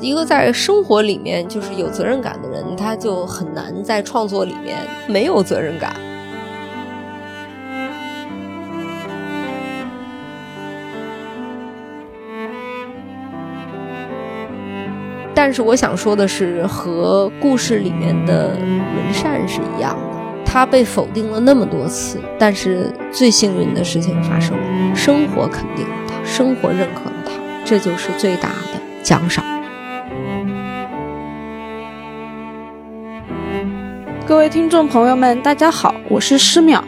一个在生活里面就是有责任感的人，他就很难在创作里面没有责任感。但是我想说的是，和故事里面的文善是一样的，他被否定了那么多次，但是最幸运的事情发生了，生活肯定了他，生活认可了他，这就是最大的奖赏。各位听众朋友们，大家好，我是施淼。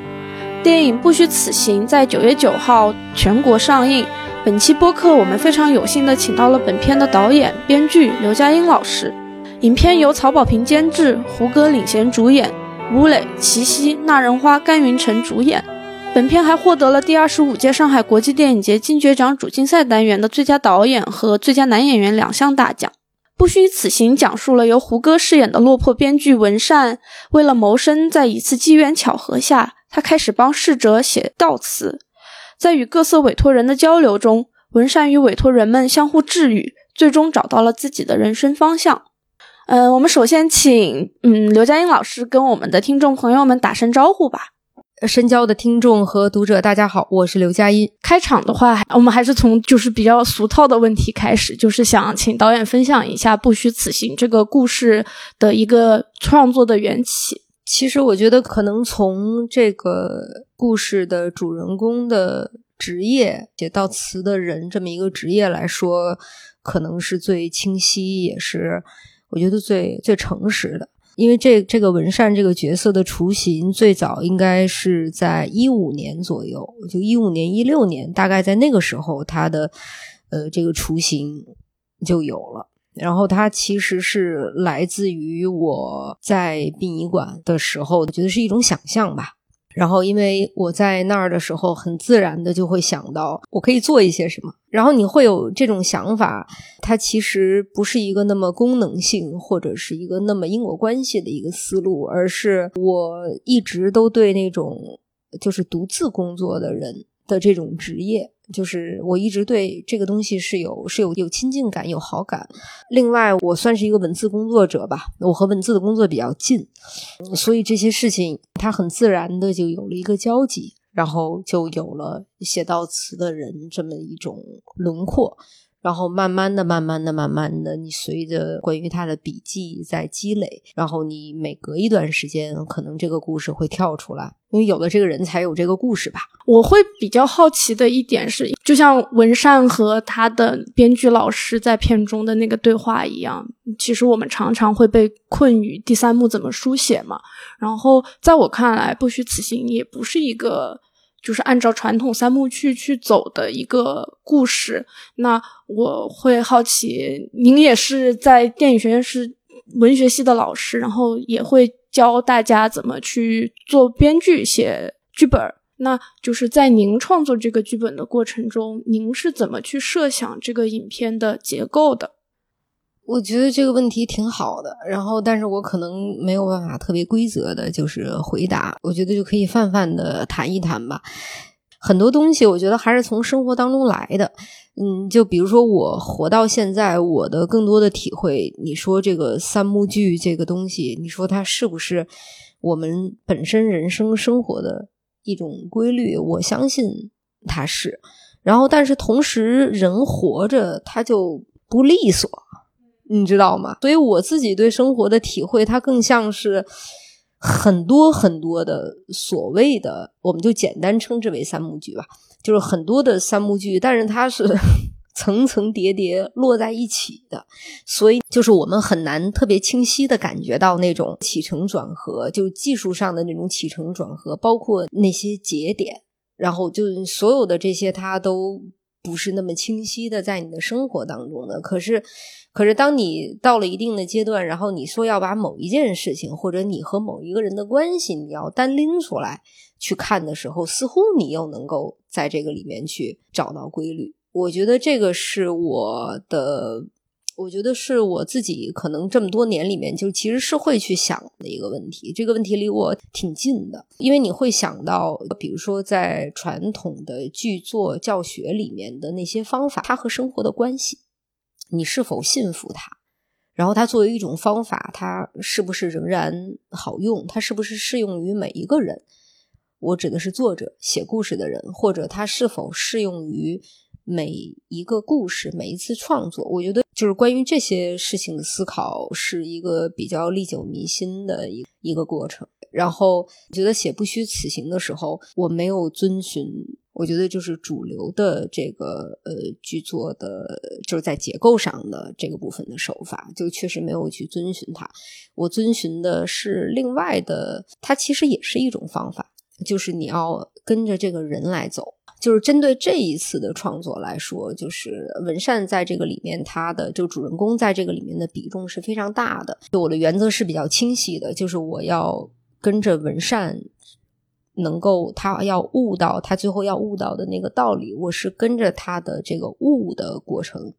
电影《不虚此行》在九月九号全国上映。本期播客，我们非常有幸的请到了本片的导演、编剧刘嘉英老师。影片由曹保平监制，胡歌领衔主演，吴磊、齐溪、那人花、甘云成主演。本片还获得了第二十五届上海国际电影节金爵奖主竞赛单元的最佳导演和最佳男演员两项大奖。《不虚此行》讲述了由胡歌饰演的落魄编剧文善，为了谋生，在一次机缘巧合下，他开始帮逝者写悼词。在与各色委托人的交流中，文善与委托人们相互治愈，最终找到了自己的人生方向。嗯，我们首先请嗯刘佳音老师跟我们的听众朋友们打声招呼吧。深交的听众和读者，大家好，我是刘佳音。开场的话，我们还是从就是比较俗套的问题开始，就是想请导演分享一下《不虚此行》这个故事的一个创作的缘起。其实我觉得，可能从这个故事的主人公的职业写到词的人这么一个职业来说，可能是最清晰，也是我觉得最最诚实的。因为这这个文善这个角色的雏形，最早应该是在一五年左右，就一五年一六年，大概在那个时候，他的呃这个雏形就有了。然后它其实是来自于我在殡仪馆的时候，我觉得是一种想象吧。然后因为我在那儿的时候，很自然的就会想到我可以做一些什么。然后你会有这种想法，它其实不是一个那么功能性或者是一个那么因果关系的一个思路，而是我一直都对那种就是独自工作的人的这种职业。就是我一直对这个东西是有是有有亲近感有好感，另外我算是一个文字工作者吧，我和文字的工作比较近，所以这些事情它很自然的就有了一个交集，然后就有了写到词的人这么一种轮廓。然后慢慢的、慢慢的、慢慢的，你随着关于他的笔记在积累，然后你每隔一段时间，可能这个故事会跳出来，因为有了这个人才有这个故事吧。我会比较好奇的一点是，就像文善和他的编剧老师在片中的那个对话一样，其实我们常常会被困于第三幕怎么书写嘛。然后在我看来，不虚此行也不是一个。就是按照传统三幕剧去走的一个故事，那我会好奇，您也是在电影学院是文学系的老师，然后也会教大家怎么去做编剧、写剧本。那就是在您创作这个剧本的过程中，您是怎么去设想这个影片的结构的？我觉得这个问题挺好的，然后，但是我可能没有办法特别规则的，就是回答。我觉得就可以泛泛的谈一谈吧。很多东西，我觉得还是从生活当中来的。嗯，就比如说我活到现在，我的更多的体会，你说这个三幕剧这个东西，你说它是不是我们本身人生生活的一种规律？我相信它是。然后，但是同时，人活着他就不利索。你知道吗？所以我自己对生活的体会，它更像是很多很多的所谓的，我们就简单称之为三幕剧吧，就是很多的三幕剧，但是它是 层层叠叠落在一起的，所以就是我们很难特别清晰的感觉到那种起承转合，就技术上的那种起承转合，包括那些节点，然后就所有的这些，它都不是那么清晰的在你的生活当中的，可是。可是，当你到了一定的阶段，然后你说要把某一件事情，或者你和某一个人的关系，你要单拎出来去看的时候，似乎你又能够在这个里面去找到规律。我觉得这个是我的，我觉得是我自己可能这么多年里面，就其实是会去想的一个问题。这个问题离我挺近的，因为你会想到，比如说在传统的剧作教学里面的那些方法，它和生活的关系。你是否信服他？然后它作为一种方法，它是不是仍然好用？它是不是适用于每一个人？我指的是作者写故事的人，或者它是否适用于每一个故事、每一次创作？我觉得就是关于这些事情的思考，是一个比较历久弥新的一一个过程。然后我觉得写《不虚此行》的时候，我没有遵循，我觉得就是主流的这个呃剧作的，就是在结构上的这个部分的手法，就确实没有去遵循它。我遵循的是另外的，它其实也是一种方法。就是你要跟着这个人来走，就是针对这一次的创作来说，就是文善在这个里面，他的就主人公在这个里面的比重是非常大的。就我的原则是比较清晰的，就是我要跟着文善，能够他要悟到他最后要悟到的那个道理，我是跟着他的这个悟的过程。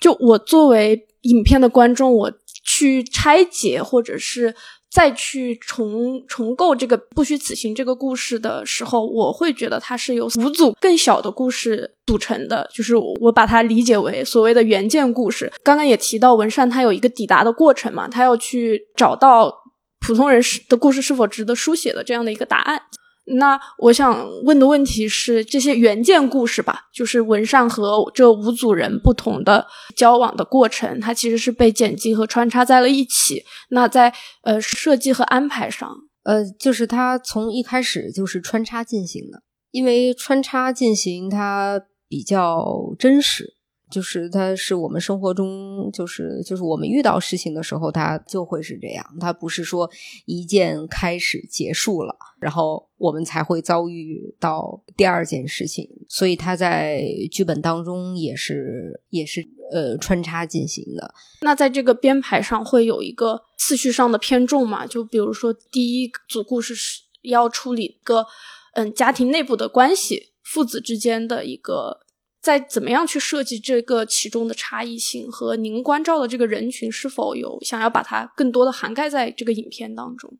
就我作为影片的观众，我去拆解或者是。再去重重构这个不虚此行这个故事的时候，我会觉得它是由五组更小的故事组成的，就是我把它理解为所谓的原件故事。刚刚也提到文善他有一个抵达的过程嘛，他要去找到普通人是的故事是否值得书写的这样的一个答案。那我想问的问题是，这些原件故事吧，就是文善和这五组人不同的交往的过程，它其实是被剪辑和穿插在了一起。那在呃设计和安排上，呃，就是它从一开始就是穿插进行的，因为穿插进行它比较真实。就是它是我们生活中，就是就是我们遇到事情的时候，它就会是这样。它不是说一件开始结束了，然后我们才会遭遇到第二件事情。所以它在剧本当中也是也是呃穿插进行的。那在这个编排上会有一个次序上的偏重嘛？就比如说第一组故事是要处理一个嗯家庭内部的关系，父子之间的一个。在怎么样去设计这个其中的差异性和您关照的这个人群是否有想要把它更多的涵盖在这个影片当中？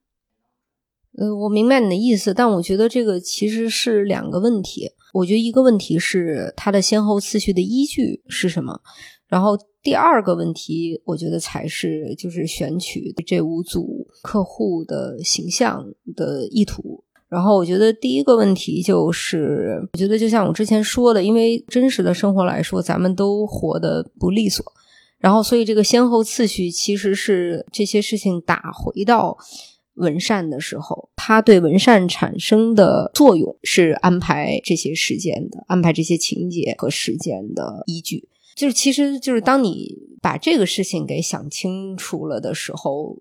呃，我明白你的意思，但我觉得这个其实是两个问题。我觉得一个问题是它的先后次序的依据是什么，然后第二个问题，我觉得才是就是选取这五组客户的形象的意图。然后我觉得第一个问题就是，我觉得就像我之前说的，因为真实的生活来说，咱们都活得不利索，然后所以这个先后次序其实是这些事情打回到文善的时候，他对文善产生的作用是安排这些时间的，安排这些情节和时间的依据。就是其实就是当你把这个事情给想清楚了的时候。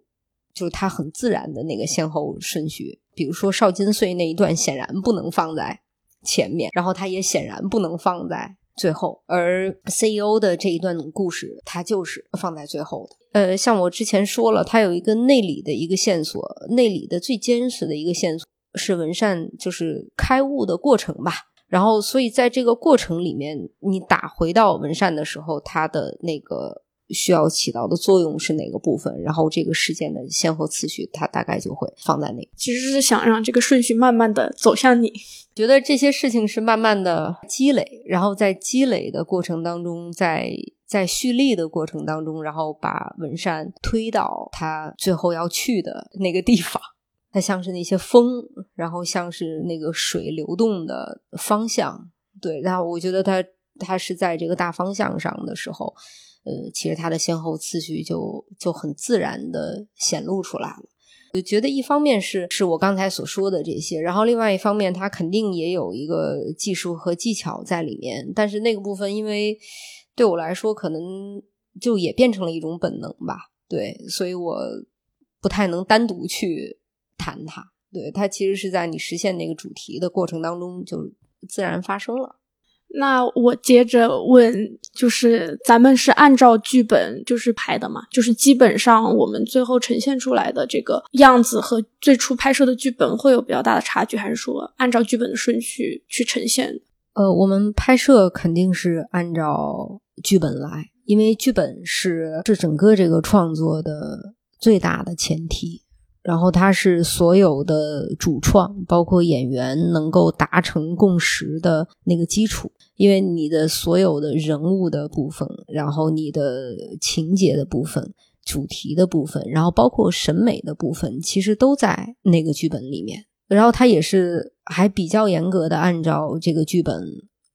就是它很自然的那个先后顺序，比如说少金岁那一段显然不能放在前面，然后它也显然不能放在最后，而 CEO 的这一段故事它就是放在最后的。呃，像我之前说了，它有一个内里的一个线索，内里的最坚实的一个线索是文善就是开悟的过程吧。然后，所以在这个过程里面，你打回到文善的时候，他的那个。需要起到的作用是哪个部分？然后这个事件的先后次序，它大概就会放在那。其实是想让这个顺序慢慢的走向你。觉得这些事情是慢慢的积累，然后在积累的过程当中，在在蓄力的过程当中，然后把文山推到他最后要去的那个地方。它像是那些风，然后像是那个水流动的方向。对，然后我觉得它它是在这个大方向上的时候。呃，其实它的先后次序就就很自然的显露出来了。我觉得一方面是是我刚才所说的这些，然后另外一方面，它肯定也有一个技术和技巧在里面。但是那个部分，因为对我来说，可能就也变成了一种本能吧。对，所以我不太能单独去谈它。对，它其实是在你实现那个主题的过程当中就自然发生了。那我接着问，就是咱们是按照剧本就是拍的嘛？就是基本上我们最后呈现出来的这个样子和最初拍摄的剧本会有比较大的差距，还是说按照剧本的顺序去呈现？呃，我们拍摄肯定是按照剧本来，因为剧本是是整个这个创作的最大的前提。然后它是所有的主创，包括演员能够达成共识的那个基础。因为你的所有的人物的部分，然后你的情节的部分、主题的部分，然后包括审美的部分，其实都在那个剧本里面。然后它也是还比较严格的按照这个剧本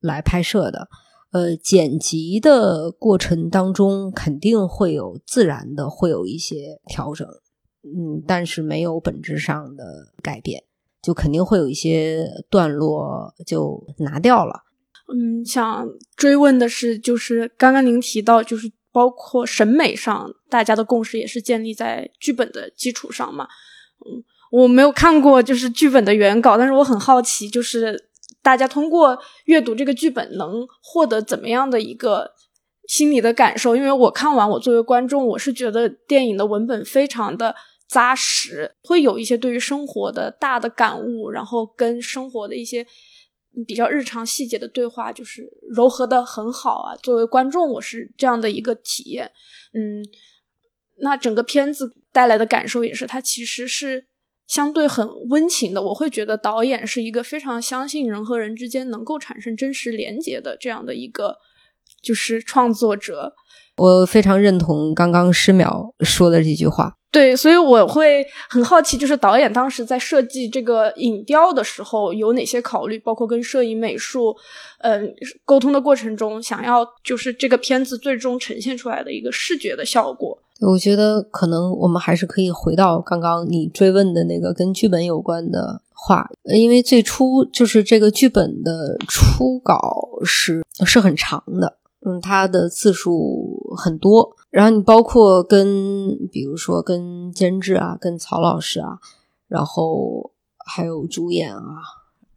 来拍摄的。呃，剪辑的过程当中肯定会有自然的会有一些调整。嗯，但是没有本质上的改变，就肯定会有一些段落就拿掉了。嗯，想追问的是，就是刚刚您提到，就是包括审美上，大家的共识也是建立在剧本的基础上嘛？嗯，我没有看过就是剧本的原稿，但是我很好奇，就是大家通过阅读这个剧本能获得怎么样的一个心理的感受？因为我看完，我作为观众，我是觉得电影的文本非常的。扎实，会有一些对于生活的大的感悟，然后跟生活的一些比较日常细节的对话，就是柔合的很好啊。作为观众，我是这样的一个体验。嗯，那整个片子带来的感受也是，它其实是相对很温情的。我会觉得导演是一个非常相信人和人之间能够产生真实连接的这样的一个就是创作者。我非常认同刚刚施淼说的这句话。对，所以我会很好奇，就是导演当时在设计这个影调的时候有哪些考虑，包括跟摄影、美术，嗯，沟通的过程中，想要就是这个片子最终呈现出来的一个视觉的效果。我觉得可能我们还是可以回到刚刚你追问的那个跟剧本有关的话，因为最初就是这个剧本的初稿是是很长的，嗯，它的字数很多。然后你包括跟，比如说跟监制啊，跟曹老师啊，然后还有主演啊，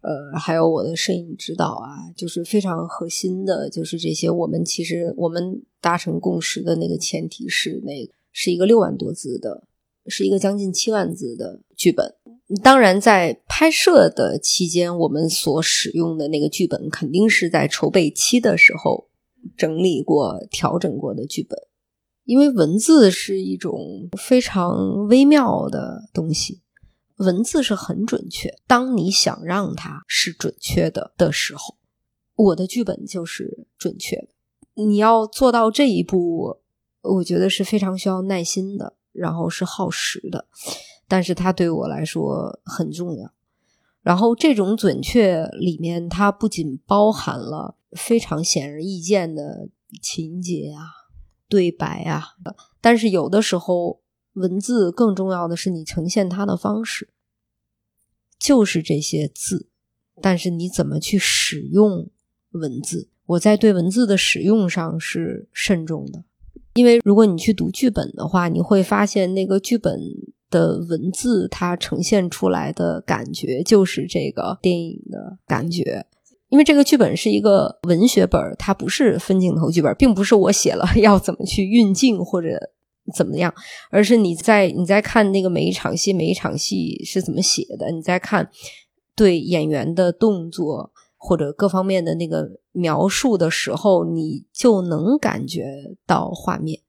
呃，还有我的摄影指导啊，就是非常核心的，就是这些。我们其实我们达成共识的那个前提是，那是一个六万多字的，是一个将近七万字的剧本。当然，在拍摄的期间，我们所使用的那个剧本，肯定是在筹备期的时候整理过、调整过的剧本。因为文字是一种非常微妙的东西，文字是很准确。当你想让它是准确的的时候，我的剧本就是准确的。你要做到这一步，我觉得是非常需要耐心的，然后是耗时的。但是它对我来说很重要。然后这种准确里面，它不仅包含了非常显而易见的情节啊。对白啊，但是有的时候文字更重要的是你呈现它的方式，就是这些字，但是你怎么去使用文字？我在对文字的使用上是慎重的，因为如果你去读剧本的话，你会发现那个剧本的文字它呈现出来的感觉就是这个电影的感觉。因为这个剧本是一个文学本它不是分镜头剧本，并不是我写了 要怎么去运镜或者怎么样，而是你在你在看那个每一场戏，每一场戏是怎么写的，你在看对演员的动作或者各方面的那个描述的时候，你就能感觉到画面，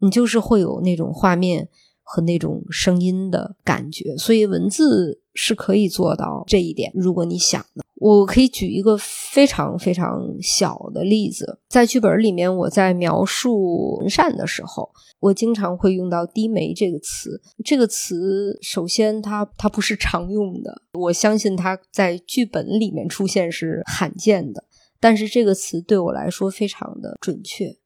你就是会有那种画面和那种声音的感觉，所以文字是可以做到这一点，如果你想的。我可以举一个非常非常小的例子，在剧本里面，我在描述文善的时候，我经常会用到“低眉”这个词。这个词首先它它不是常用的，我相信它在剧本里面出现是罕见的。但是这个词对我来说非常的准确，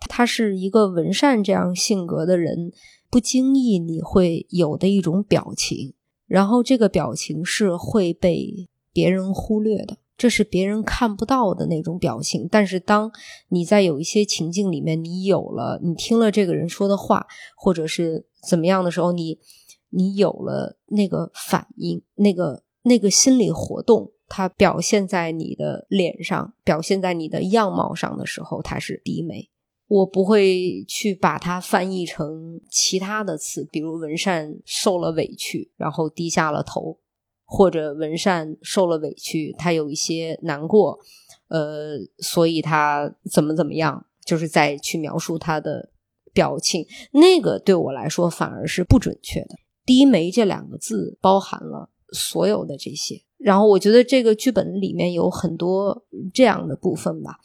他是一个文善这样性格的人，不经意你会有的一种表情，然后这个表情是会被。别人忽略的，这是别人看不到的那种表情。但是，当你在有一些情境里面，你有了，你听了这个人说的话，或者是怎么样的时候，你你有了那个反应，那个那个心理活动，它表现在你的脸上，表现在你的样貌上的时候，它是低眉。我不会去把它翻译成其他的词，比如文善受了委屈，然后低下了头。或者文善受了委屈，他有一些难过，呃，所以他怎么怎么样，就是在去描述他的表情，那个对我来说反而是不准确的，低眉这两个字包含了所有的这些。然后我觉得这个剧本里面有很多这样的部分吧。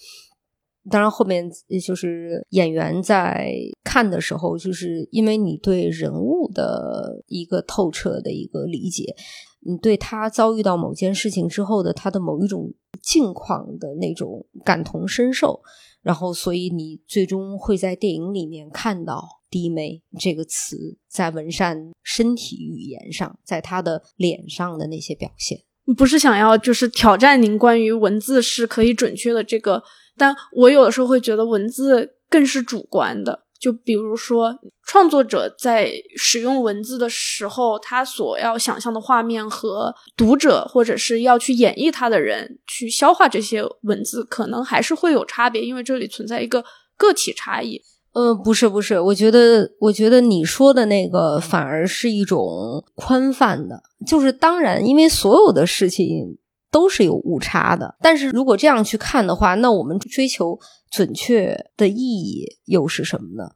当然，后面就是演员在看的时候，就是因为你对人物的一个透彻的一个理解，你对他遭遇到某件事情之后的他的某一种境况的那种感同身受，然后所以你最终会在电影里面看到“低眉”这个词在文善身体语言上，在他的脸上的那些表现。不是想要就是挑战您关于文字是可以准确的这个。但我有的时候会觉得文字更是主观的，就比如说创作者在使用文字的时候，他所要想象的画面和读者或者是要去演绎他的人去消化这些文字，可能还是会有差别，因为这里存在一个个体差异。呃，不是不是，我觉得我觉得你说的那个反而是一种宽泛的，就是当然，因为所有的事情。都是有误差的，但是如果这样去看的话，那我们追求准确的意义又是什么呢？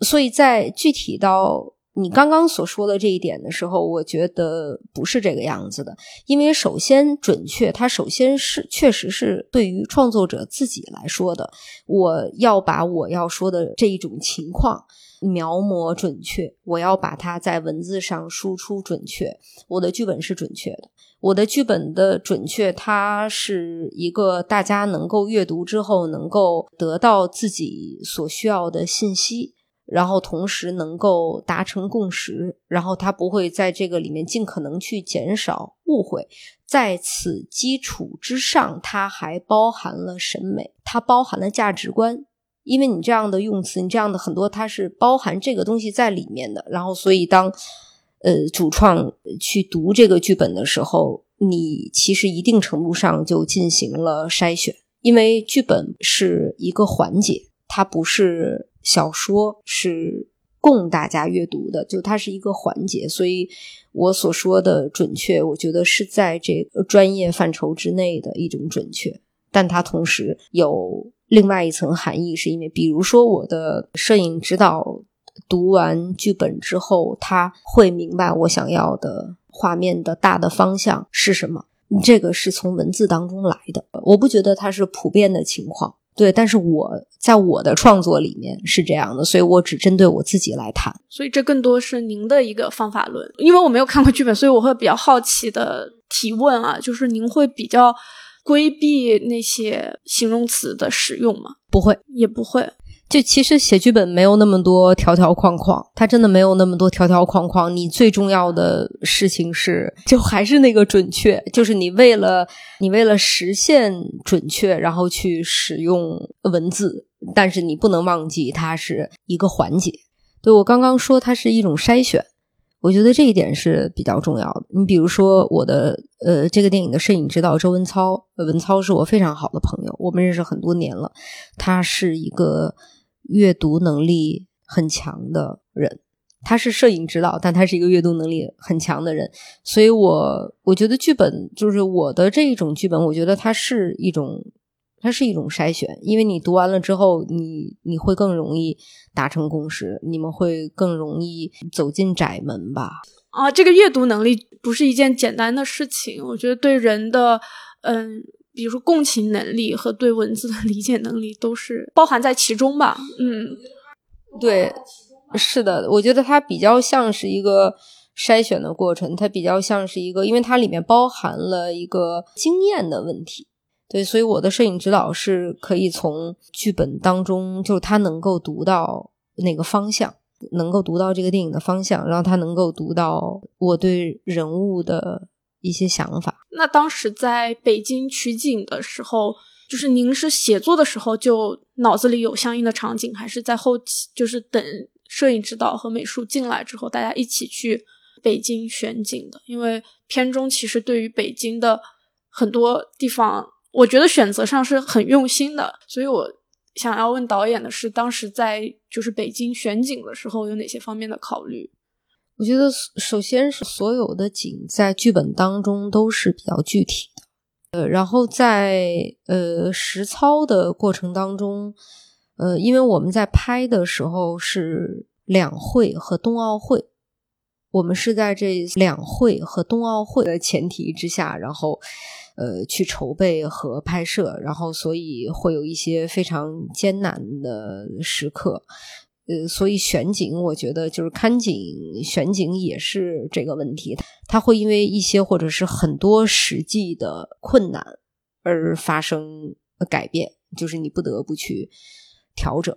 所以在具体到你刚刚所说的这一点的时候，我觉得不是这个样子的。因为首先准确，它首先是确实是对于创作者自己来说的，我要把我要说的这一种情况描摹准确，我要把它在文字上输出准确，我的剧本是准确的。我的剧本的准确，它是一个大家能够阅读之后能够得到自己所需要的信息，然后同时能够达成共识，然后它不会在这个里面尽可能去减少误会。在此基础之上，它还包含了审美，它包含了价值观，因为你这样的用词，你这样的很多，它是包含这个东西在里面的。然后，所以当。呃，主创去读这个剧本的时候，你其实一定程度上就进行了筛选，因为剧本是一个环节，它不是小说，是供大家阅读的，就它是一个环节。所以我所说的准确，我觉得是在这个专业范畴之内的一种准确，但它同时有另外一层含义，是因为比如说我的摄影指导。读完剧本之后，他会明白我想要的画面的大的方向是什么。这个是从文字当中来的，我不觉得它是普遍的情况。对，但是我在我的创作里面是这样的，所以我只针对我自己来谈。所以这更多是您的一个方法论，因为我没有看过剧本，所以我会比较好奇的提问啊，就是您会比较规避那些形容词的使用吗？不会，也不会。就其实写剧本没有那么多条条框框，它真的没有那么多条条框框。你最重要的事情是，就还是那个准确，就是你为了你为了实现准确，然后去使用文字，但是你不能忘记它是一个环节。对我刚刚说它是一种筛选，我觉得这一点是比较重要的。你比如说我的呃这个电影的摄影指导周文操，文操是我非常好的朋友，我们认识很多年了，他是一个。阅读能力很强的人，他是摄影指导，但他是一个阅读能力很强的人，所以我我觉得剧本就是我的这一种剧本，我觉得它是一种，它是一种筛选，因为你读完了之后，你你会更容易达成共识，你们会更容易走进窄门吧？啊，这个阅读能力不是一件简单的事情，我觉得对人的，嗯。比如说共情能力和对文字的理解能力都是包含在其中吧。嗯，对，是的，我觉得它比较像是一个筛选的过程，它比较像是一个，因为它里面包含了一个经验的问题。对，所以我的摄影指导是可以从剧本当中，就是他能够读到那个方向，能够读到这个电影的方向，然后他能够读到我对人物的。一些想法。那当时在北京取景的时候，就是您是写作的时候就脑子里有相应的场景，还是在后期，就是等摄影指导和美术进来之后，大家一起去北京选景的？因为片中其实对于北京的很多地方，我觉得选择上是很用心的。所以我想要问导演的是，当时在就是北京选景的时候，有哪些方面的考虑？我觉得首先是所有的景在剧本当中都是比较具体的，呃，然后在呃实操的过程当中，呃，因为我们在拍的时候是两会和冬奥会，我们是在这两会和冬奥会的前提之下，然后呃去筹备和拍摄，然后所以会有一些非常艰难的时刻。呃，所以选景，我觉得就是看景选景也是这个问题，它会因为一些或者是很多实际的困难而发生改变，就是你不得不去调整。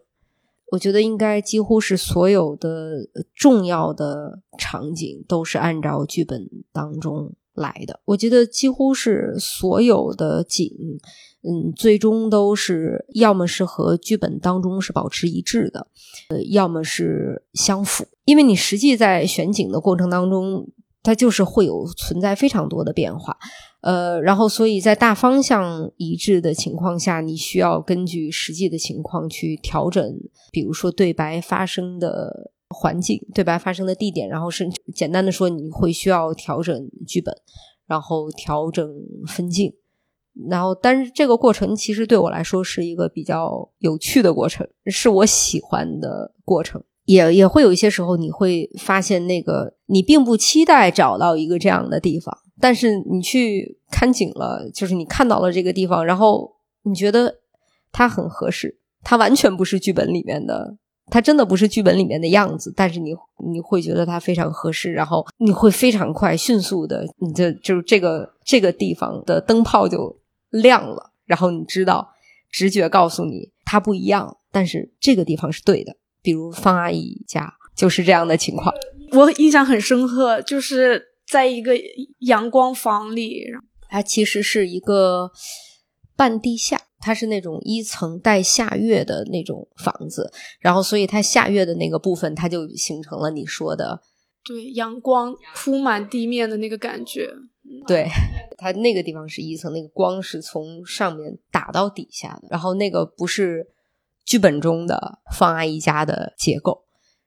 我觉得应该几乎是所有的重要的场景都是按照剧本当中来的。我觉得几乎是所有的景。嗯，最终都是要么是和剧本当中是保持一致的，呃，要么是相符。因为你实际在选景的过程当中，它就是会有存在非常多的变化，呃，然后所以在大方向一致的情况下，你需要根据实际的情况去调整，比如说对白发生的环境、对白发生的地点，然后是简单的说，你会需要调整剧本，然后调整分镜。然后，但是这个过程其实对我来说是一个比较有趣的过程，是我喜欢的过程。也也会有一些时候，你会发现那个你并不期待找到一个这样的地方，但是你去看景了，就是你看到了这个地方，然后你觉得它很合适，它完全不是剧本里面的，它真的不是剧本里面的样子，但是你你会觉得它非常合适，然后你会非常快、迅速的，你的就是这个这个地方的灯泡就。亮了，然后你知道，直觉告诉你它不一样，但是这个地方是对的。比如方阿姨家就是这样的情况，我印象很深刻，就是在一个阳光房里，它其实是一个半地下，它是那种一层带下月的那种房子，然后所以它下月的那个部分，它就形成了你说的，对，阳光铺满地面的那个感觉。对，它那个地方是一层，那个光是从上面打到底下的。然后那个不是剧本中的方阿姨家的结构，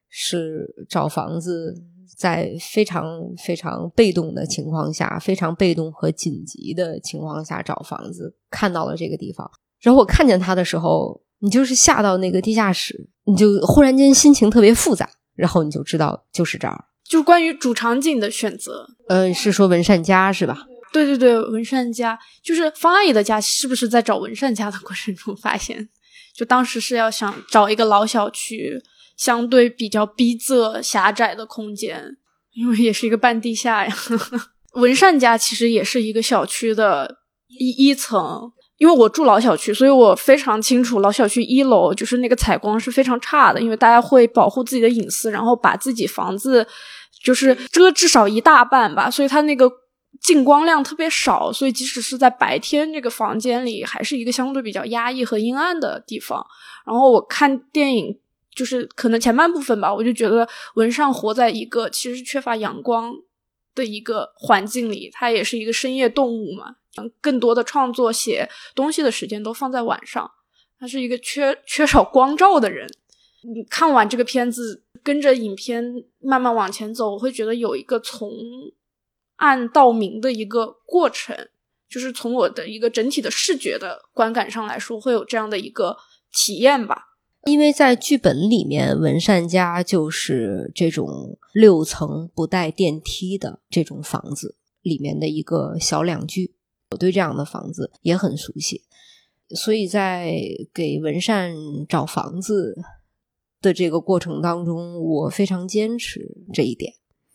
是找房子在非常非常被动的情况下，非常被动和紧急的情况下找房子，看到了这个地方。然后我看见它的时候，你就是下到那个地下室，你就忽然间心情特别复杂，然后你就知道就是这儿。就关于主场景的选择，呃，是说文善家是吧？对对对，文善家就是方阿姨的家，是不是在找文善家的过程中发现？就当时是要想找一个老小区，相对比较逼仄狭窄的空间，因为也是一个半地下呀。文善家其实也是一个小区的一一层。因为我住老小区，所以我非常清楚老小区一楼就是那个采光是非常差的，因为大家会保护自己的隐私，然后把自己房子就是遮至少一大半吧，所以它那个进光量特别少，所以即使是在白天，这个房间里还是一个相对比较压抑和阴暗的地方。然后我看电影，就是可能前半部分吧，我就觉得文尚活在一个其实缺乏阳光的一个环境里，他也是一个深夜动物嘛。嗯更多的创作写东西的时间都放在晚上，他是一个缺缺少光照的人。你看完这个片子，跟着影片慢慢往前走，我会觉得有一个从暗到明的一个过程，就是从我的一个整体的视觉的观感上来说，会有这样的一个体验吧。因为在剧本里面，文善家就是这种六层不带电梯的这种房子里面的一个小两居。我对这样的房子也很熟悉，所以在给文善找房子的这个过程当中，我非常坚持这一点。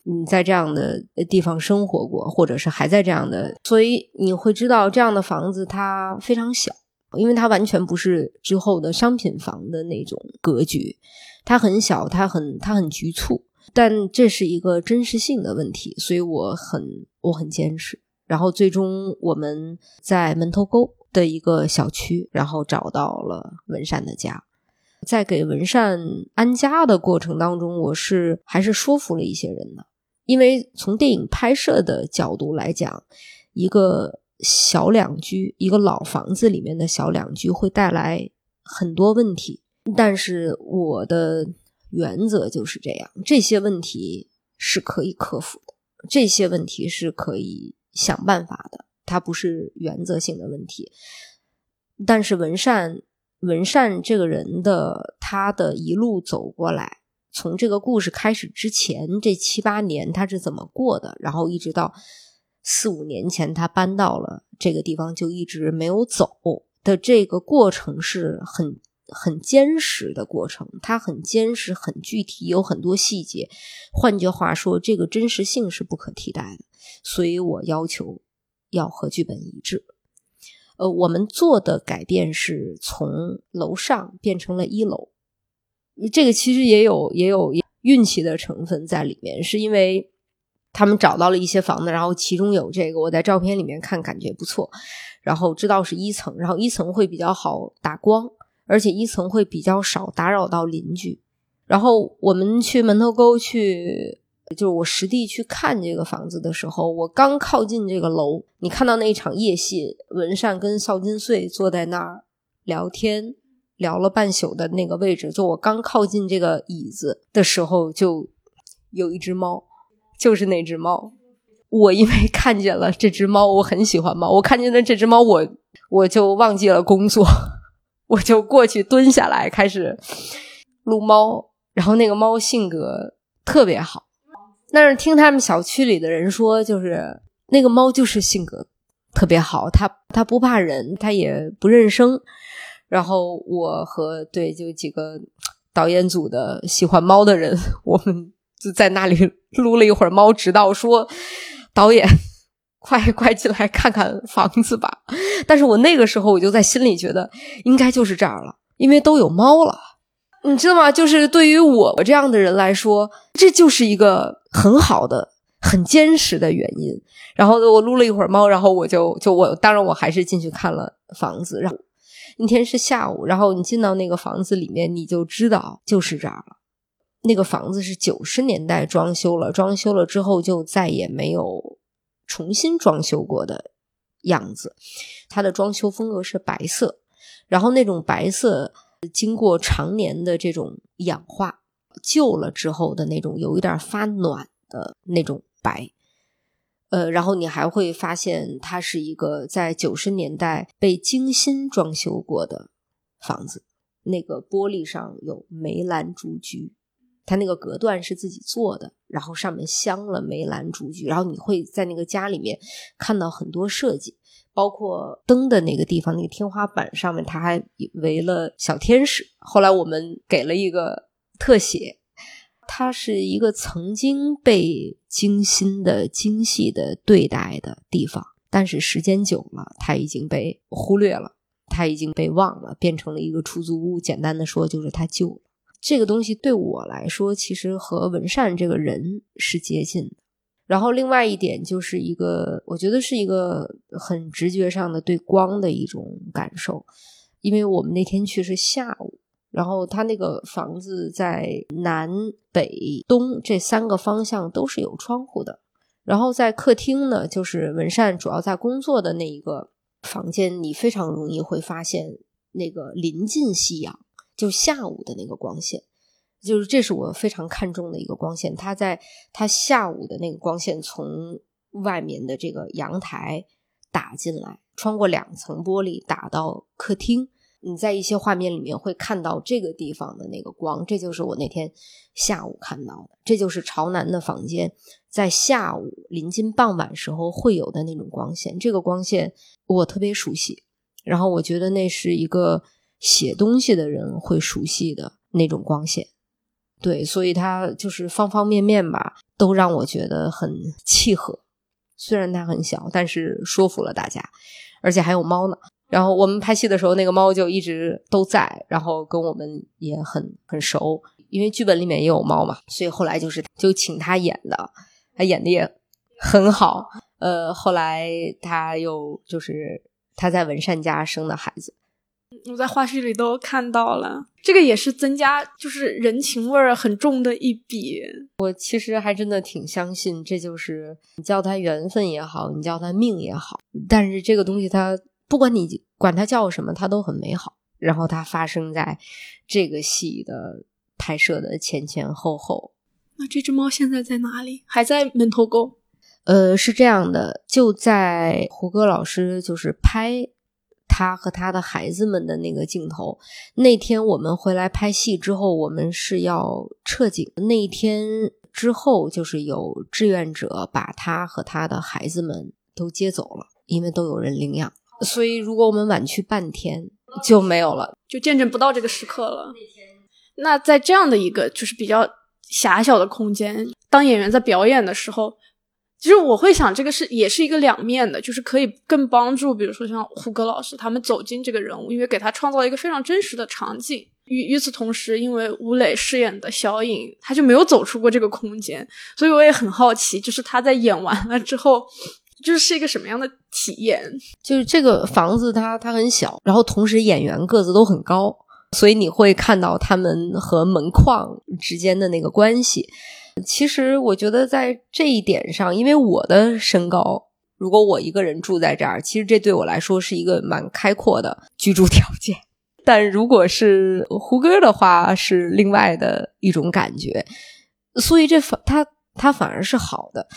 你在这样的地方生活过，或者是还在这样的，所以你会知道这样的房子它非常小，因为它完全不是之后的商品房的那种格局，它很小，它很它很局促，但这是一个真实性的问题，所以我很我很坚持。然后最终我们在门头沟的一个小区，然后找到了文善的家。在给文善安家的过程当中，我是还是说服了一些人的，因为从电影拍摄的角度来讲，一个小两居，一个老房子里面的小两居会带来很多问题。但是我的原则就是这样，这些问题是可以克服的，这些问题是可以。想办法的，它不是原则性的问题。但是文善，文善这个人的他的一路走过来，从这个故事开始之前这七八年他是怎么过的，然后一直到四五年前他搬到了这个地方就一直没有走的这个过程是很很坚实的过程，它很坚实、很具体，有很多细节。换句话说，这个真实性是不可替代的，所以我要求要和剧本一致。呃，我们做的改变是从楼上变成了一楼，这个其实也有也有运气的成分在里面，是因为他们找到了一些房子，然后其中有这个，我在照片里面看感觉不错，然后知道是一层，然后一层会比较好打光，而且一层会比较少打扰到邻居，然后我们去门头沟去。就是我实地去看这个房子的时候，我刚靠近这个楼，你看到那一场夜戏，文善跟邵金穗坐在那儿聊天，聊了半宿的那个位置，就我刚靠近这个椅子的时候，就有一只猫，就是那只猫。我因为看见了这只猫，我很喜欢猫，我看见了这只猫，我我就忘记了工作，我就过去蹲下来开始撸猫，然后那个猫性格特别好。但是听他们小区里的人说，就是那个猫就是性格特别好，它它不怕人，它也不认生。然后我和对就几个导演组的喜欢猫的人，我们就在那里 撸了一会儿猫，直到说导演快 快进来看看房子吧。但是我那个时候我就在心里觉得，应该就是这儿了，因为都有猫了。你知道吗？就是对于我这样的人来说，这就是一个很好的、很坚实的原因。然后我撸了一会儿猫，然后我就就我当然我还是进去看了房子。然后那天是下午，然后你进到那个房子里面，你就知道就是这儿了。那个房子是九十年代装修了，装修了之后就再也没有重新装修过的样子。它的装修风格是白色，然后那种白色。经过常年的这种氧化，旧了之后的那种有一点发暖的那种白，呃，然后你还会发现它是一个在九十年代被精心装修过的房子，那个玻璃上有梅兰竹菊，它那个隔断是自己做的，然后上面镶了梅兰竹菊，然后你会在那个家里面看到很多设计。包括灯的那个地方，那个天花板上面，它还围了小天使。后来我们给了一个特写，它是一个曾经被精心的、精细的对待的地方，但是时间久了，它已经被忽略了，它已经被忘了，变成了一个出租屋。简单的说，就是它旧了。这个东西对我来说，其实和文善这个人是接近的。然后另外一点就是一个，我觉得是一个很直觉上的对光的一种感受，因为我们那天去是下午，然后他那个房子在南北东这三个方向都是有窗户的，然后在客厅呢，就是文善主要在工作的那一个房间，你非常容易会发现那个临近夕阳，就下午的那个光线。就是这是我非常看重的一个光线，它在它下午的那个光线从外面的这个阳台打进来，穿过两层玻璃打到客厅。你在一些画面里面会看到这个地方的那个光，这就是我那天下午看到的。这就是朝南的房间在下午临近傍晚时候会有的那种光线。这个光线我特别熟悉，然后我觉得那是一个写东西的人会熟悉的那种光线。对，所以它就是方方面面吧，都让我觉得很契合。虽然它很小，但是说服了大家，而且还有猫呢。然后我们拍戏的时候，那个猫就一直都在，然后跟我们也很很熟。因为剧本里面也有猫嘛，所以后来就是就请他演的，他演的也很好。呃，后来他又就是他在文善家生的孩子。我在花絮里都看到了，这个也是增加就是人情味儿很重的一笔。我其实还真的挺相信，这就是你叫它缘分也好，你叫它命也好，但是这个东西它不管你管它叫什么，它都很美好。然后它发生在这个戏的拍摄的前前后后。那这只猫现在在哪里？还在门头沟？呃，是这样的，就在胡歌老师就是拍。他和他的孩子们的那个镜头。那天我们回来拍戏之后，我们是要撤景。那一天之后，就是有志愿者把他和他的孩子们都接走了，因为都有人领养。所以，如果我们晚去半天，就没有了，就见证不到这个时刻了。那在这样的一个就是比较狭小的空间，当演员在表演的时候。其实我会想，这个是也是一个两面的，就是可以更帮助，比如说像胡歌老师他们走进这个人物，因为给他创造了一个非常真实的场景。与与此同时，因为吴磊饰演的小颖，他就没有走出过这个空间，所以我也很好奇，就是他在演完了之后，就是一个什么样的体验？就是这个房子它它很小，然后同时演员个子都很高，所以你会看到他们和门框之间的那个关系。其实我觉得在这一点上，因为我的身高，如果我一个人住在这儿，其实这对我来说是一个蛮开阔的居住条件。但如果是胡歌的话，是另外的一种感觉。所以这反他他反而是好的。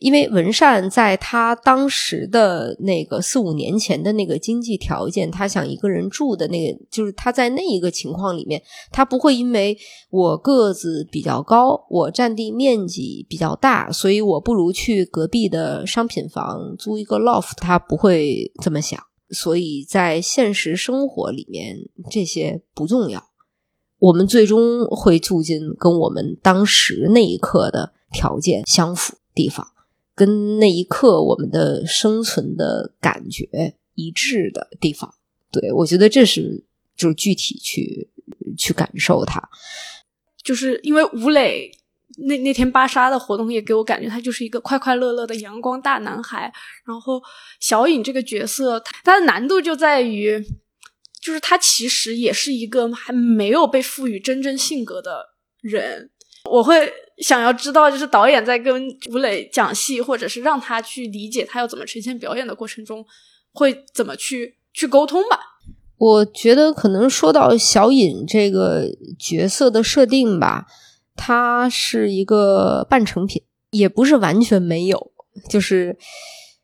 因为文善在他当时的那个四五年前的那个经济条件，他想一个人住的那个，就是他在那一个情况里面，他不会因为我个子比较高，我占地面积比较大，所以我不如去隔壁的商品房租一个 loft，他不会这么想。所以在现实生活里面，这些不重要，我们最终会住进跟我们当时那一刻的条件相符地方。跟那一刻我们的生存的感觉一致的地方，对我觉得这是就是具体去去感受它，就是因为吴磊那那天芭莎的活动也给我感觉他就是一个快快乐乐的阳光大男孩，然后小颖这个角色他的难度就在于，就是他其实也是一个还没有被赋予真正性格的人。我会想要知道，就是导演在跟吴磊讲戏，或者是让他去理解他要怎么呈现表演的过程中，会怎么去去沟通吧？我觉得可能说到小尹这个角色的设定吧，他是一个半成品，也不是完全没有，就是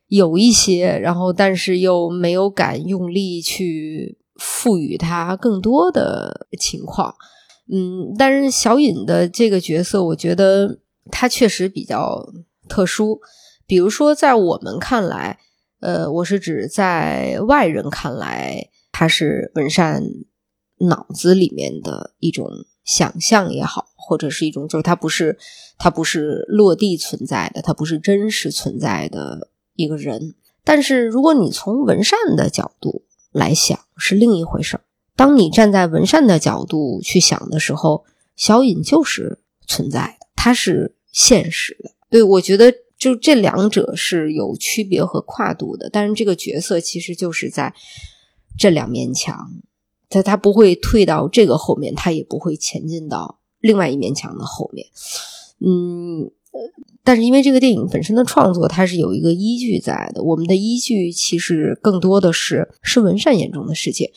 有一些，然后但是又没有敢用力去赋予他更多的情况。嗯，但是小尹的这个角色，我觉得他确实比较特殊。比如说，在我们看来，呃，我是指在外人看来，他是文善脑子里面的一种想象也好，或者是一种，就是他不是他不是落地存在的，他不是真实存在的一个人。但是，如果你从文善的角度来想，是另一回事儿。当你站在文善的角度去想的时候，小尹就是存在的，它是现实的。对我觉得，就这两者是有区别和跨度的。但是这个角色其实就是在这两面墙，他他不会退到这个后面，他也不会前进到另外一面墙的后面。嗯，但是因为这个电影本身的创作，它是有一个依据在的。我们的依据其实更多的是是文善眼中的世界。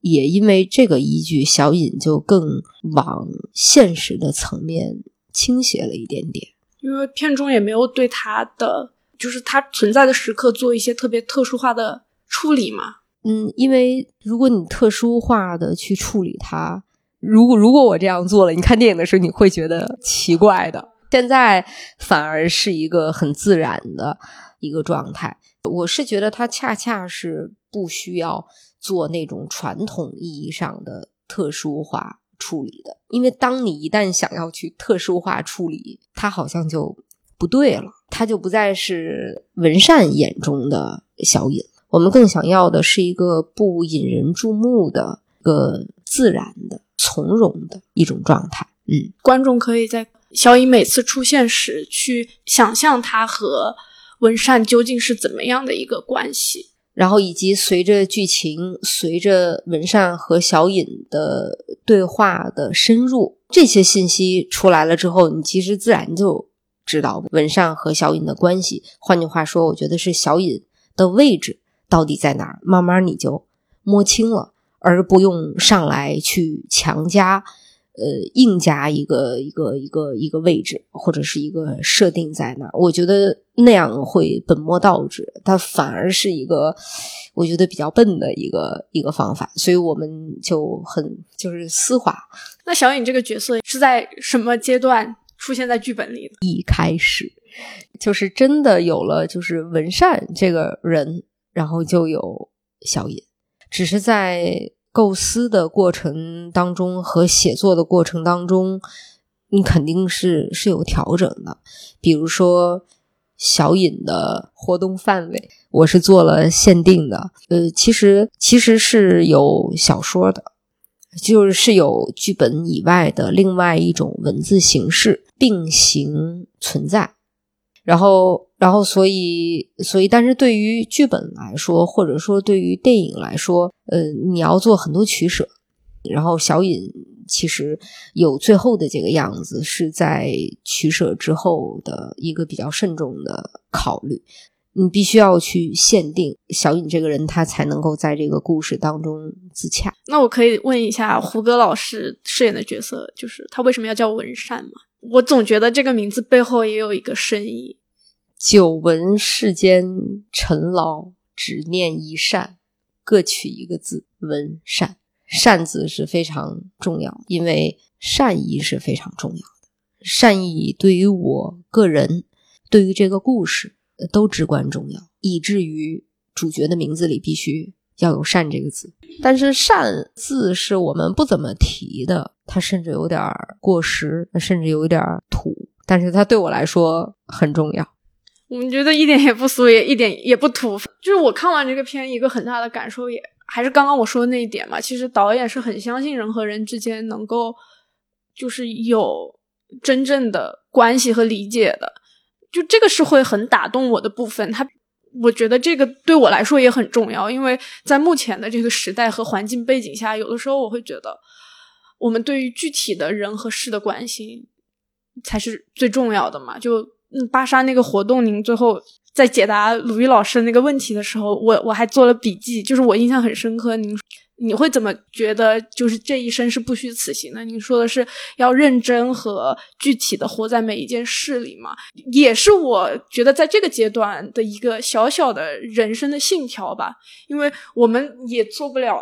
也因为这个依据，小尹就更往现实的层面倾斜了一点点。因为片中也没有对他的，就是他存在的时刻做一些特别特殊化的处理嘛。嗯，因为如果你特殊化的去处理它，如果如果我这样做了，你看电影的时候你会觉得奇怪的。现在反而是一个很自然的一个状态。我是觉得它恰恰是不需要。做那种传统意义上的特殊化处理的，因为当你一旦想要去特殊化处理，它好像就不对了，它就不再是文善眼中的小尹。我们更想要的是一个不引人注目的、一个自然的、从容的一种状态。嗯，观众可以在小尹每次出现时去想象他和文善究竟是怎么样的一个关系。然后，以及随着剧情，随着文善和小尹的对话的深入，这些信息出来了之后，你其实自然就知道文善和小尹的关系。换句话说，我觉得是小尹的位置到底在哪儿，慢慢你就摸清了，而不用上来去强加呃硬加一个一个一个一个位置或者是一个设定在那儿，我觉得那样会本末倒置，它反而是一个我觉得比较笨的一个一个方法，所以我们就很就是丝滑。那小颖这个角色是在什么阶段出现在剧本里的？一开始就是真的有了，就是文善这个人，然后就有小颖，只是在。构思的过程当中和写作的过程当中，你肯定是是有调整的。比如说小隐的活动范围，我是做了限定的。呃，其实其实是有小说的，就是有剧本以外的另外一种文字形式并行存在。然后，然后，所以，所以，但是对于剧本来说，或者说对于电影来说，呃，你要做很多取舍。然后，小尹其实有最后的这个样子，是在取舍之后的一个比较慎重的考虑。你必须要去限定小尹这个人，他才能够在这个故事当中自洽。那我可以问一下胡歌老师饰演的角色，就是他为什么要叫文善吗？我总觉得这个名字背后也有一个深意。久闻世间尘劳，只念一善，各取一个字，文善。善字是非常重要，因为善意是非常重要的。善意对于我个人，对于这个故事都至关重要，以至于主角的名字里必须要有善这个字。但是善字是我们不怎么提的。它甚至有点过时，甚至有一点土，但是它对我来说很重要。我们觉得一点也不俗，也一点也不土。就是我看完这个片，一个很大的感受也还是刚刚我说的那一点嘛。其实导演是很相信人和人之间能够就是有真正的关系和理解的，就这个是会很打动我的部分。他我觉得这个对我来说也很重要，因为在目前的这个时代和环境背景下，有的时候我会觉得。我们对于具体的人和事的关心才是最重要的嘛？就嗯，巴沙那个活动，您最后在解答鲁豫老师那个问题的时候，我我还做了笔记，就是我印象很深刻。您你会怎么觉得？就是这一生是不虚此行的？你说的是要认真和具体的活在每一件事里嘛？也是我觉得在这个阶段的一个小小的人生的信条吧。因为我们也做不了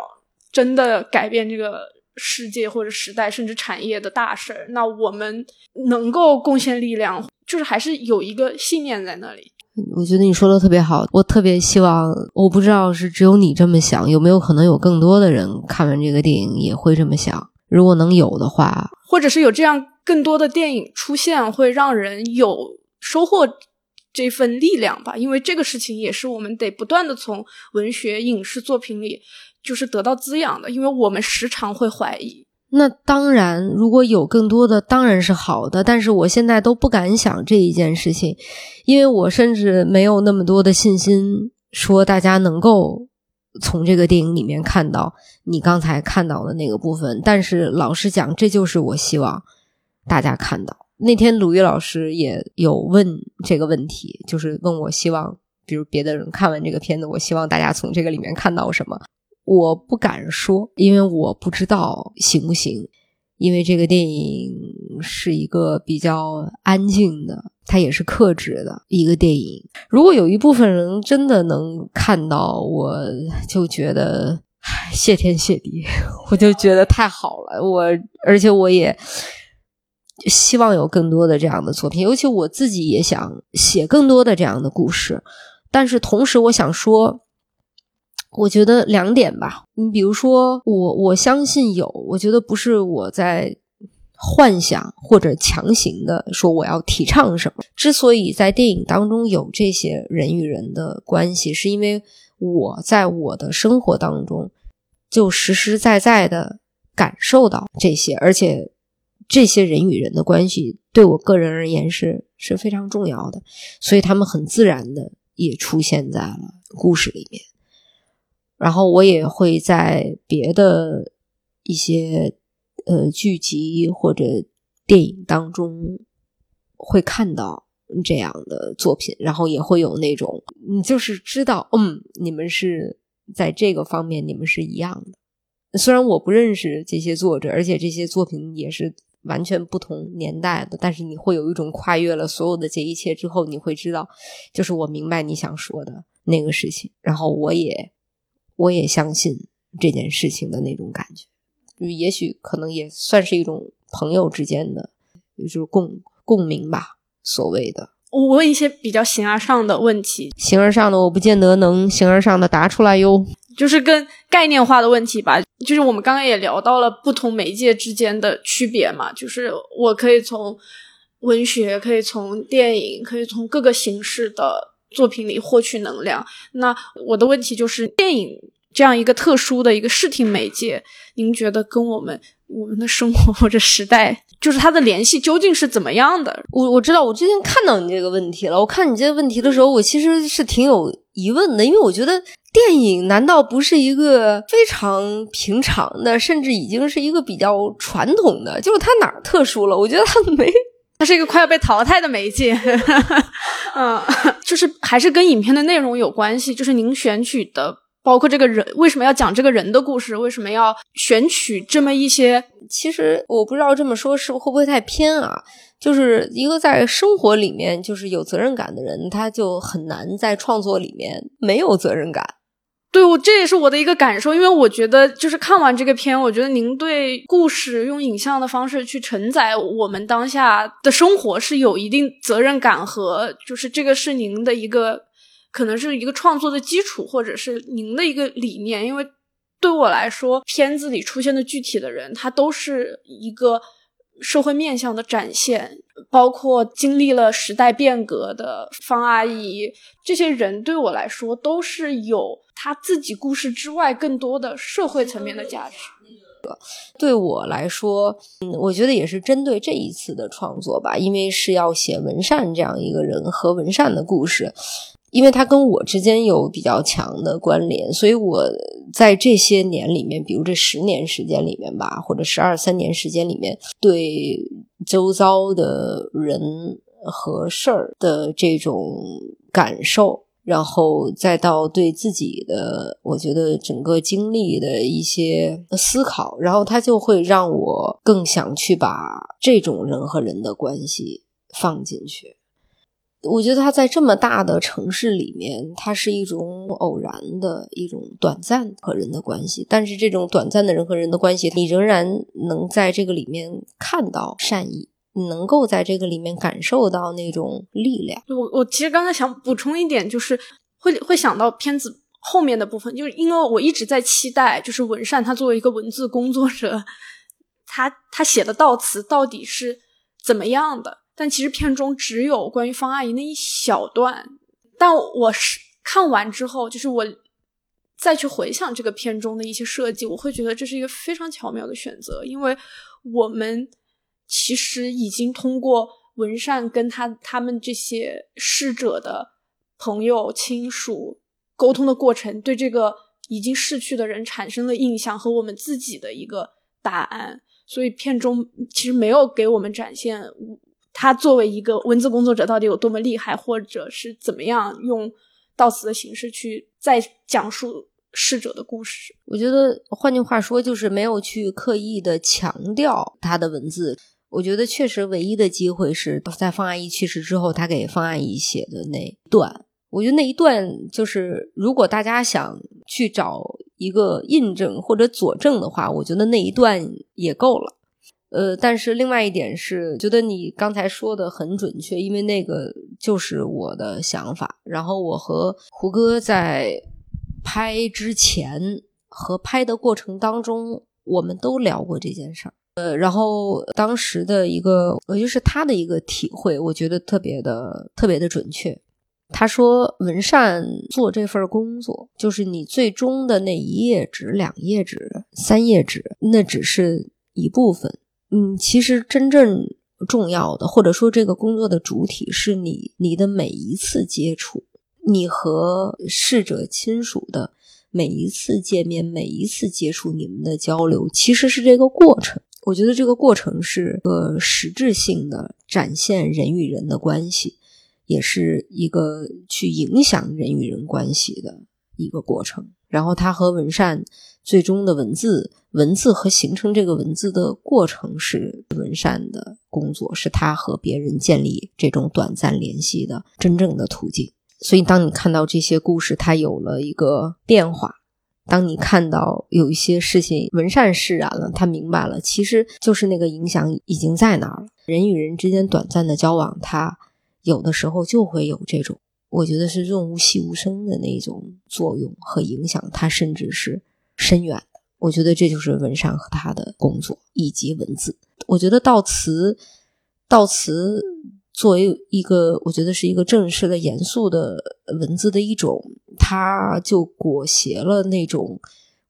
真的改变这个。世界或者时代甚至产业的大事儿，那我们能够贡献力量，就是还是有一个信念在那里。我觉得你说的特别好，我特别希望，我不知道是只有你这么想，有没有可能有更多的人看完这个电影也会这么想？如果能有的话，或者是有这样更多的电影出现，会让人有收获这份力量吧。因为这个事情也是我们得不断的从文学影视作品里。就是得到滋养的，因为我们时常会怀疑。那当然，如果有更多的，当然是好的。但是我现在都不敢想这一件事情，因为我甚至没有那么多的信心，说大家能够从这个电影里面看到你刚才看到的那个部分。但是老实讲，这就是我希望大家看到。那天鲁豫老师也有问这个问题，就是问我希望，比如别的人看完这个片子，我希望大家从这个里面看到什么。我不敢说，因为我不知道行不行。因为这个电影是一个比较安静的，它也是克制的一个电影。如果有一部分人真的能看到，我就觉得谢天谢地，我就觉得太好了。我而且我也希望有更多的这样的作品，尤其我自己也想写更多的这样的故事。但是同时，我想说。我觉得两点吧，你比如说，我我相信有，我觉得不是我在幻想或者强行的说我要提倡什么。之所以在电影当中有这些人与人的关系，是因为我在我的生活当中就实实在在的感受到这些，而且这些人与人的关系对我个人而言是是非常重要的，所以他们很自然的也出现在了故事里面。然后我也会在别的一些呃剧集或者电影当中会看到这样的作品，然后也会有那种你就是知道，嗯，你们是在这个方面你们是一样的，虽然我不认识这些作者，而且这些作品也是完全不同年代的，但是你会有一种跨越了所有的这一切之后，你会知道，就是我明白你想说的那个事情，然后我也我也相信这件事情的那种感觉，就也许可能也算是一种朋友之间的，就是共共鸣吧，所谓的。我问一些比较形而上的问题，形而上的我不见得能形而上的答出来哟。就是跟概念化的问题吧。就是我们刚刚也聊到了不同媒介之间的区别嘛。就是我可以从文学，可以从电影，可以从各个形式的作品里获取能量。那我的问题就是，电影这样一个特殊的一个视听媒介，您觉得跟我们我们的生活或者时代？就是它的联系究竟是怎么样的？我我知道，我最近看到你这个问题了。我看你这个问题的时候，我其实是挺有疑问的，因为我觉得电影难道不是一个非常平常的，甚至已经是一个比较传统的？就是它哪儿特殊了？我觉得它没，它是一个快要被淘汰的媒介。嗯，就是还是跟影片的内容有关系。就是您选取的。包括这个人为什么要讲这个人的故事？为什么要选取这么一些？其实我不知道这么说是会不会太偏啊？就是一个在生活里面就是有责任感的人，他就很难在创作里面没有责任感。对我这也是我的一个感受，因为我觉得就是看完这个片，我觉得您对故事用影像的方式去承载我们当下的生活是有一定责任感和就是这个是您的一个。可能是一个创作的基础，或者是您的一个理念。因为对我来说，片子里出现的具体的人，他都是一个社会面向的展现，包括经历了时代变革的方阿姨，这些人对我来说都是有他自己故事之外更多的社会层面的价值。对我来说，嗯，我觉得也是针对这一次的创作吧，因为是要写文善这样一个人和文善的故事。因为他跟我之间有比较强的关联，所以我在这些年里面，比如这十年时间里面吧，或者十二三年时间里面，对周遭的人和事儿的这种感受，然后再到对自己的，我觉得整个经历的一些思考，然后他就会让我更想去把这种人和人的关系放进去。我觉得他在这么大的城市里面，它是一种偶然的一种短暂和人的关系。但是这种短暂的人和人的关系，你仍然能在这个里面看到善意，你能够在这个里面感受到那种力量。我我其实刚才想补充一点，就是会会想到片子后面的部分，就是因为我一直在期待，就是文善他作为一个文字工作者，他他写的悼词到底是怎么样的。但其实片中只有关于方阿姨那一小段，但我是看完之后，就是我再去回想这个片中的一些设计，我会觉得这是一个非常巧妙的选择，因为我们其实已经通过文善跟他他们这些逝者的朋友亲属沟通的过程，对这个已经逝去的人产生了印象和我们自己的一个答案，所以片中其实没有给我们展现。他作为一个文字工作者，到底有多么厉害，或者是怎么样用悼词的形式去再讲述逝者的故事？我觉得，换句话说，就是没有去刻意的强调他的文字。我觉得，确实唯一的机会是在方阿姨去世之后，他给方阿姨写的那段。我觉得那一段，就是如果大家想去找一个印证或者佐证的话，我觉得那一段也够了。呃，但是另外一点是，觉得你刚才说的很准确，因为那个就是我的想法。然后我和胡歌在拍之前和拍的过程当中，我们都聊过这件事儿。呃，然后当时的一个，也就是他的一个体会，我觉得特别的、特别的准确。他说：“文善做这份工作，就是你最终的那一页纸、两页纸、三页纸，那只是一部分。”嗯，其实真正重要的，或者说这个工作的主体，是你你的每一次接触，你和逝者亲属的每一次见面，每一次接触，你们的交流，其实是这个过程。我觉得这个过程是个实质性的展现人与人的关系，也是一个去影响人与人关系的一个过程。然后他和文善最终的文字、文字和形成这个文字的过程是文善的工作，是他和别人建立这种短暂联系的真正的途径。所以，当你看到这些故事，它有了一个变化；当你看到有一些事情文善释然了，他明白了，其实就是那个影响已经在那儿了。人与人之间短暂的交往，他有的时候就会有这种。我觉得是润物细无声的那种作用和影响，它甚至是深远。我觉得这就是文善和他的工作以及文字。我觉得悼词，悼词作为一个，我觉得是一个正式的、严肃的文字的一种，它就裹挟了那种，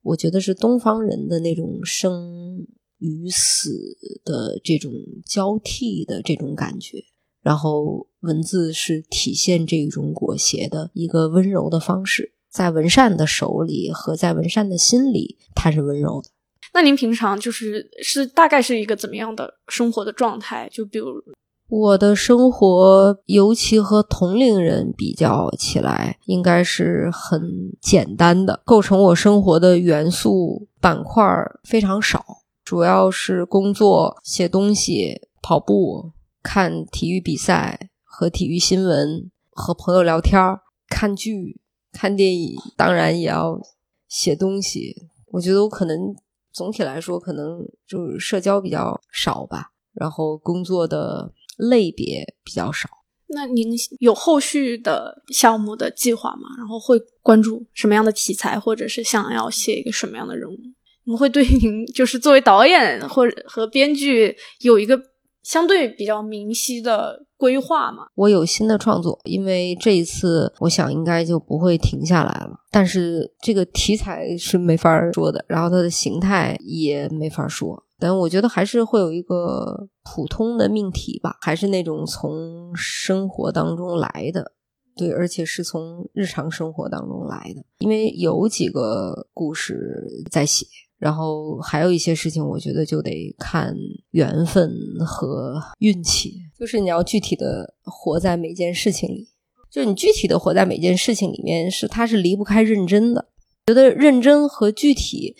我觉得是东方人的那种生与死的这种交替的这种感觉。然后，文字是体现这种裹挟的一个温柔的方式，在文善的手里和在文善的心里，他是温柔的。那您平常就是是大概是一个怎么样的生活的状态？就比如我的生活，尤其和同龄人比较起来，应该是很简单的。构成我生活的元素板块非常少，主要是工作、写东西、跑步。看体育比赛和体育新闻，和朋友聊天看剧、看电影，当然也要写东西。我觉得我可能总体来说，可能就是社交比较少吧，然后工作的类别比较少。那您有后续的项目的计划吗？然后会关注什么样的题材，或者是想要写一个什么样的人物？你会对您就是作为导演或者和编剧有一个。相对比较明晰的规划嘛，我有新的创作，因为这一次我想应该就不会停下来了。但是这个题材是没法说的，然后它的形态也没法说。但我觉得还是会有一个普通的命题吧，还是那种从生活当中来的，对，而且是从日常生活当中来的，因为有几个故事在写。然后还有一些事情，我觉得就得看缘分和运气，就是你要具体的活在每件事情里，就你具体的活在每件事情里面，是它是离不开认真的。觉得认真和具体，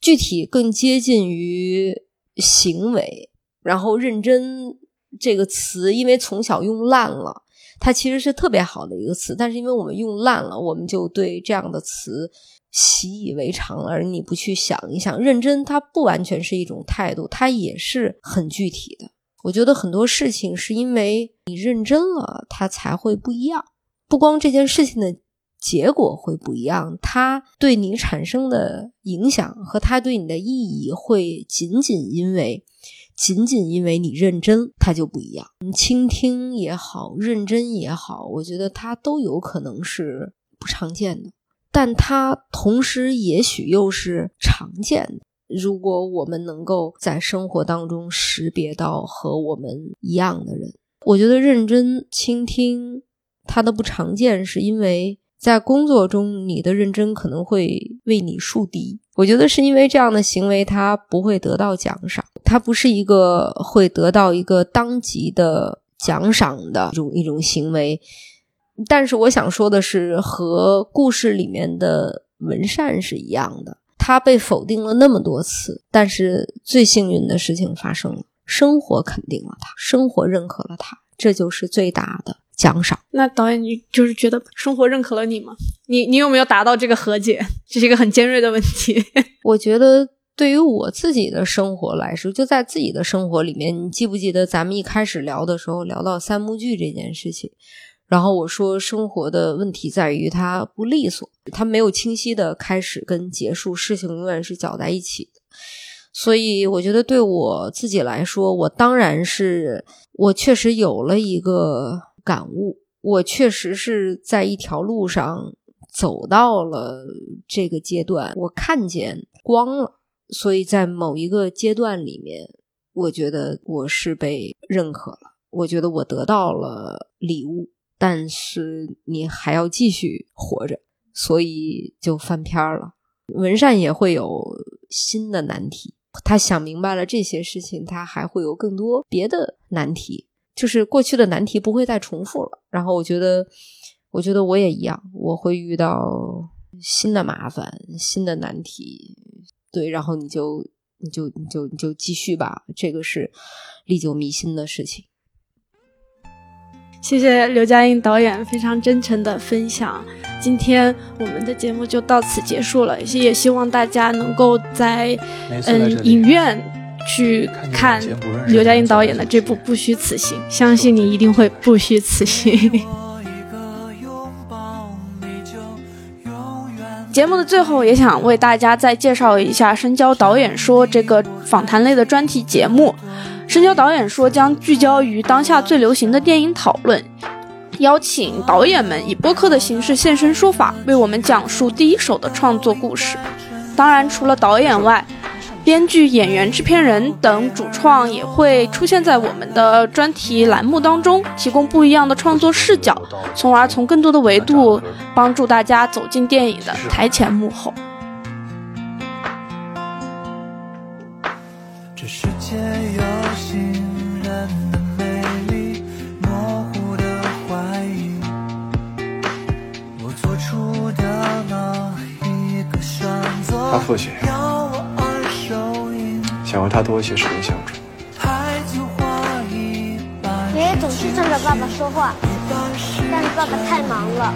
具体更接近于行为，然后认真这个词，因为从小用烂了，它其实是特别好的一个词，但是因为我们用烂了，我们就对这样的词。习以为常了，而你不去想一想，认真它不完全是一种态度，它也是很具体的。我觉得很多事情是因为你认真了，它才会不一样。不光这件事情的结果会不一样，它对你产生的影响和它对你的意义会仅仅因为仅仅因为你认真，它就不一样。倾听也好，认真也好，我觉得它都有可能是不常见的。但它同时也许又是常见的。如果我们能够在生活当中识别到和我们一样的人，我觉得认真倾听它的不常见，是因为在工作中你的认真可能会为你树敌。我觉得是因为这样的行为它不会得到奖赏，它不是一个会得到一个当即的奖赏的一种一种行为。但是我想说的是，和故事里面的文善是一样的，他被否定了那么多次，但是最幸运的事情发生了，生活肯定了他，生活认可了他，这就是最大的奖赏。那导演，你就是觉得生活认可了你吗？你你有没有达到这个和解？这是一个很尖锐的问题。我觉得对于我自己的生活来说，就在自己的生活里面，你记不记得咱们一开始聊的时候聊到三幕剧这件事情？然后我说，生活的问题在于它不利索，它没有清晰的开始跟结束，事情永远是搅在一起的。所以我觉得对我自己来说，我当然是我确实有了一个感悟，我确实是在一条路上走到了这个阶段，我看见光了。所以在某一个阶段里面，我觉得我是被认可了，我觉得我得到了礼物。但是你还要继续活着，所以就翻篇了。文善也会有新的难题，他想明白了这些事情，他还会有更多别的难题，就是过去的难题不会再重复了。然后我觉得，我觉得我也一样，我会遇到新的麻烦、新的难题，对，然后你就你就你就你就继续吧，这个是历久弥新的事情。谢谢刘嘉映导演非常真诚的分享。今天我们的节目就到此结束了，也希望大家能够在嗯影院去看刘嘉映导演的这部《不虚此行》，相信你一定会不虚此行。节目的最后，也想为大家再介绍一下《深交导演说》这个访谈类的专题节目。深交导演说将聚焦于当下最流行的电影讨论，邀请导演们以播客的形式现身说法，为我们讲述第一手的创作故事。当然，除了导演外，编剧、演员、制片人等主创也会出现在我们的专题栏目当中，提供不一样的创作视角，从而从更多的维度帮助大家走进电影的台前幕后。他父亲想和他多一些时间相处。爷爷总是冲着爸爸说话，但是爸爸太忙了。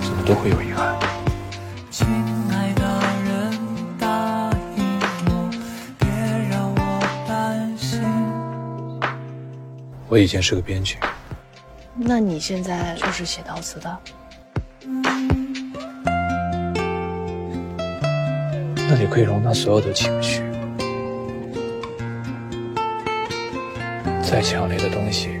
怎么都会有遗憾。我以前是个编剧。那你现在就是写陶瓷的？那里可以容纳所有的情绪，再强烈的东西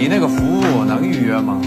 你那个服务能预约吗？